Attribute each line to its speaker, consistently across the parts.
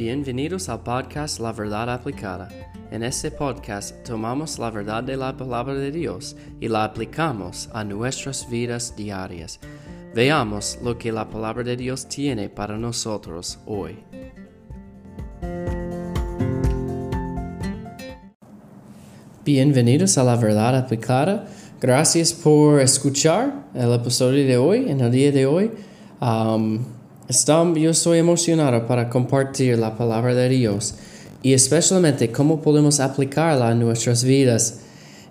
Speaker 1: Bienvenidos al podcast La Verdad Aplicada. En este podcast tomamos la verdad de la palabra de Dios y la aplicamos a nuestras vidas diarias. Veamos lo que la palabra de Dios tiene para nosotros hoy. Bienvenidos a la verdad aplicada. Gracias por escuchar el episodio de hoy, en el día de hoy. Um, yo estoy emocionado para compartir la palabra de Dios y especialmente cómo podemos aplicarla a nuestras vidas.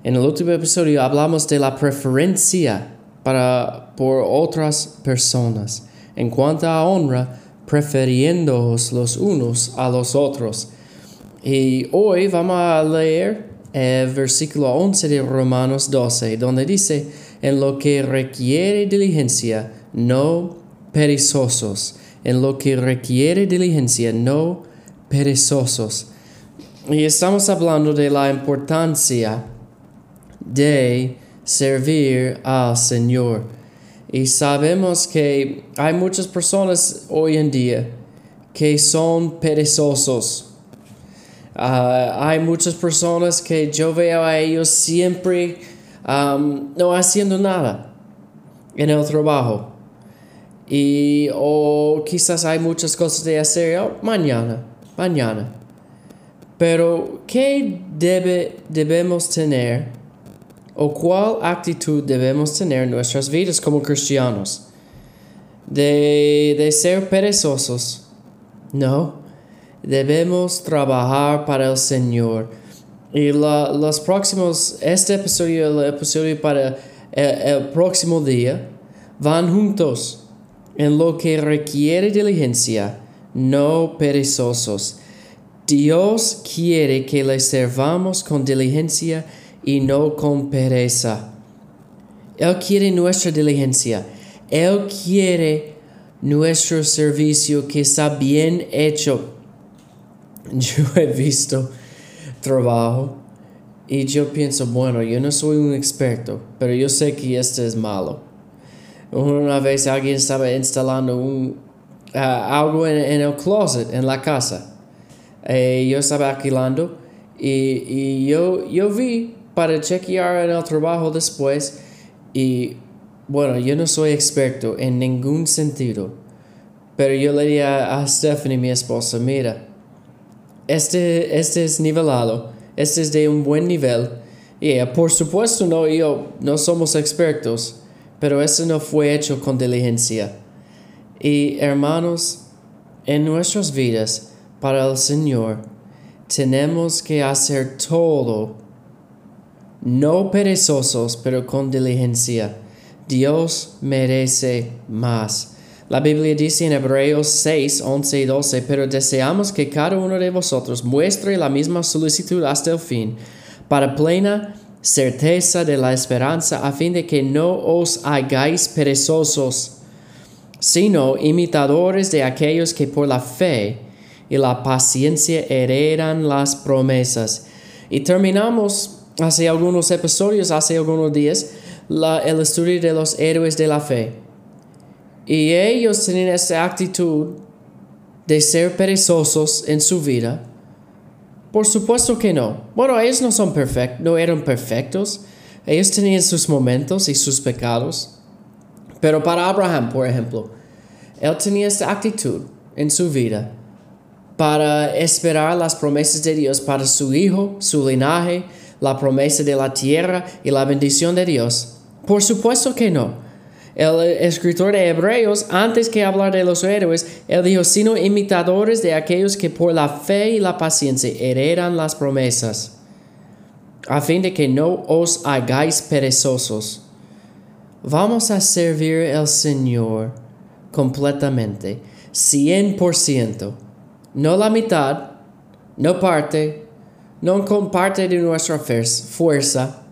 Speaker 1: En el último episodio hablamos de la preferencia para, por otras personas en cuanto a honra, prefiriéndoos los unos a los otros. Y hoy vamos a leer el versículo 11 de Romanos 12, donde dice, en lo que requiere diligencia, no perezosos, en lo que requiere diligencia, no perezosos. Y estamos hablando de la importancia de servir al Señor. Y sabemos que hay muchas personas hoy en día que son perezosos. Ah, hay muchas personas que yo veo a ellos siempre no haciendo nada en el trabajo. Y o quizás hay muchas cosas de hacer oh, mañana, mañana. Pero ¿qué debe, debemos tener o cuál actitud debemos tener en nuestras vidas como cristianos? De, de ser perezosos. No, debemos trabajar para el Señor. Y la, los próximos, este episodio, el episodio para el próximo día, van juntos en lo que requiere diligencia, no perezosos. Dios quiere que le servamos con diligencia y no con pereza. Él quiere nuestra diligencia. Él quiere nuestro servicio que está bien hecho. Yo he visto trabajo y yo pienso, bueno, yo no soy un experto, pero yo sé que este es malo. Una vez alguien estaba instalando un, ah, algo en, el closet en la casa. Eh, yo estaba alquilando y, y yo, yo vi para chequear en el trabajo después y bueno, yo no soy experto en ningún sentido, pero yo le dije a, Stephanie, mi esposa, mira, este, este es nivelado, este es de un buen nivel. Y por supuesto no, yo no somos expertos, pero eso no fue hecho con diligencia. Y hermanos, en nuestras vidas, para el Señor, tenemos que hacer todo, no perezosos, pero con diligencia. Dios merece más. La Biblia dice en Hebreos 6, 11 y 12, pero deseamos que cada uno de vosotros muestre la misma solicitud hasta el fin, para plena certeza de la esperanza, a fin de que no os hagáis perezosos, sino imitadores de aquellos que por la fe y la paciencia heredan las promesas. Y terminamos hace algunos episodios, hace algunos días, la, el estudio de los héroes de la fe. Y ellos tenían esa actitud de ser perezosos en su vida por supuesto que no. Bueno, ellos no son perfectos, no eran perfectos. Ellos tenían sus momentos y sus pecados. Pero para Abraham, por ejemplo, él tenía esta actitud en su vida para esperar las promesas de Dios para su hijo, su linaje, la promesa de la tierra y la bendición de Dios. Por supuesto que no. El escritor de Hebreos, antes que hablar de los héroes, él dijo, sino imitadores de aquellos que por la fe y la paciencia heredan las promesas, a fin de que no os hagáis perezosos. Vamos a servir al Señor completamente, cien por ciento, no la mitad, no parte, no con parte de nuestra fuerza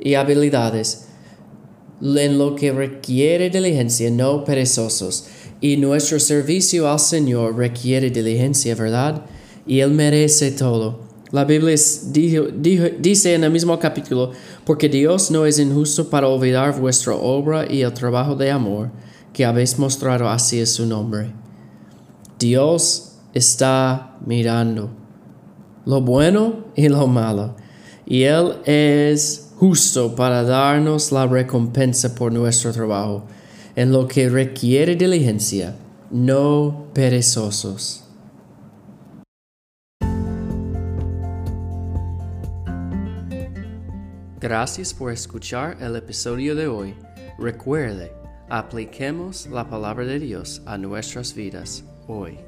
Speaker 1: y habilidades, en lo que requiere diligencia, no perezosos. Y nuestro servicio al Señor requiere diligencia, ¿verdad? Y Él merece todo. La Biblia dice en el mismo capítulo, porque Dios no es injusto para olvidar vuestra obra y el trabajo de amor que habéis mostrado hacia su nombre. Dios está mirando lo bueno y lo malo, y Él es justo para darnos la recompensa por nuestro trabajo, en lo que requiere diligencia, no perezosos. Gracias por escuchar el episodio de hoy. Recuerde, apliquemos la palabra de Dios a nuestras vidas hoy.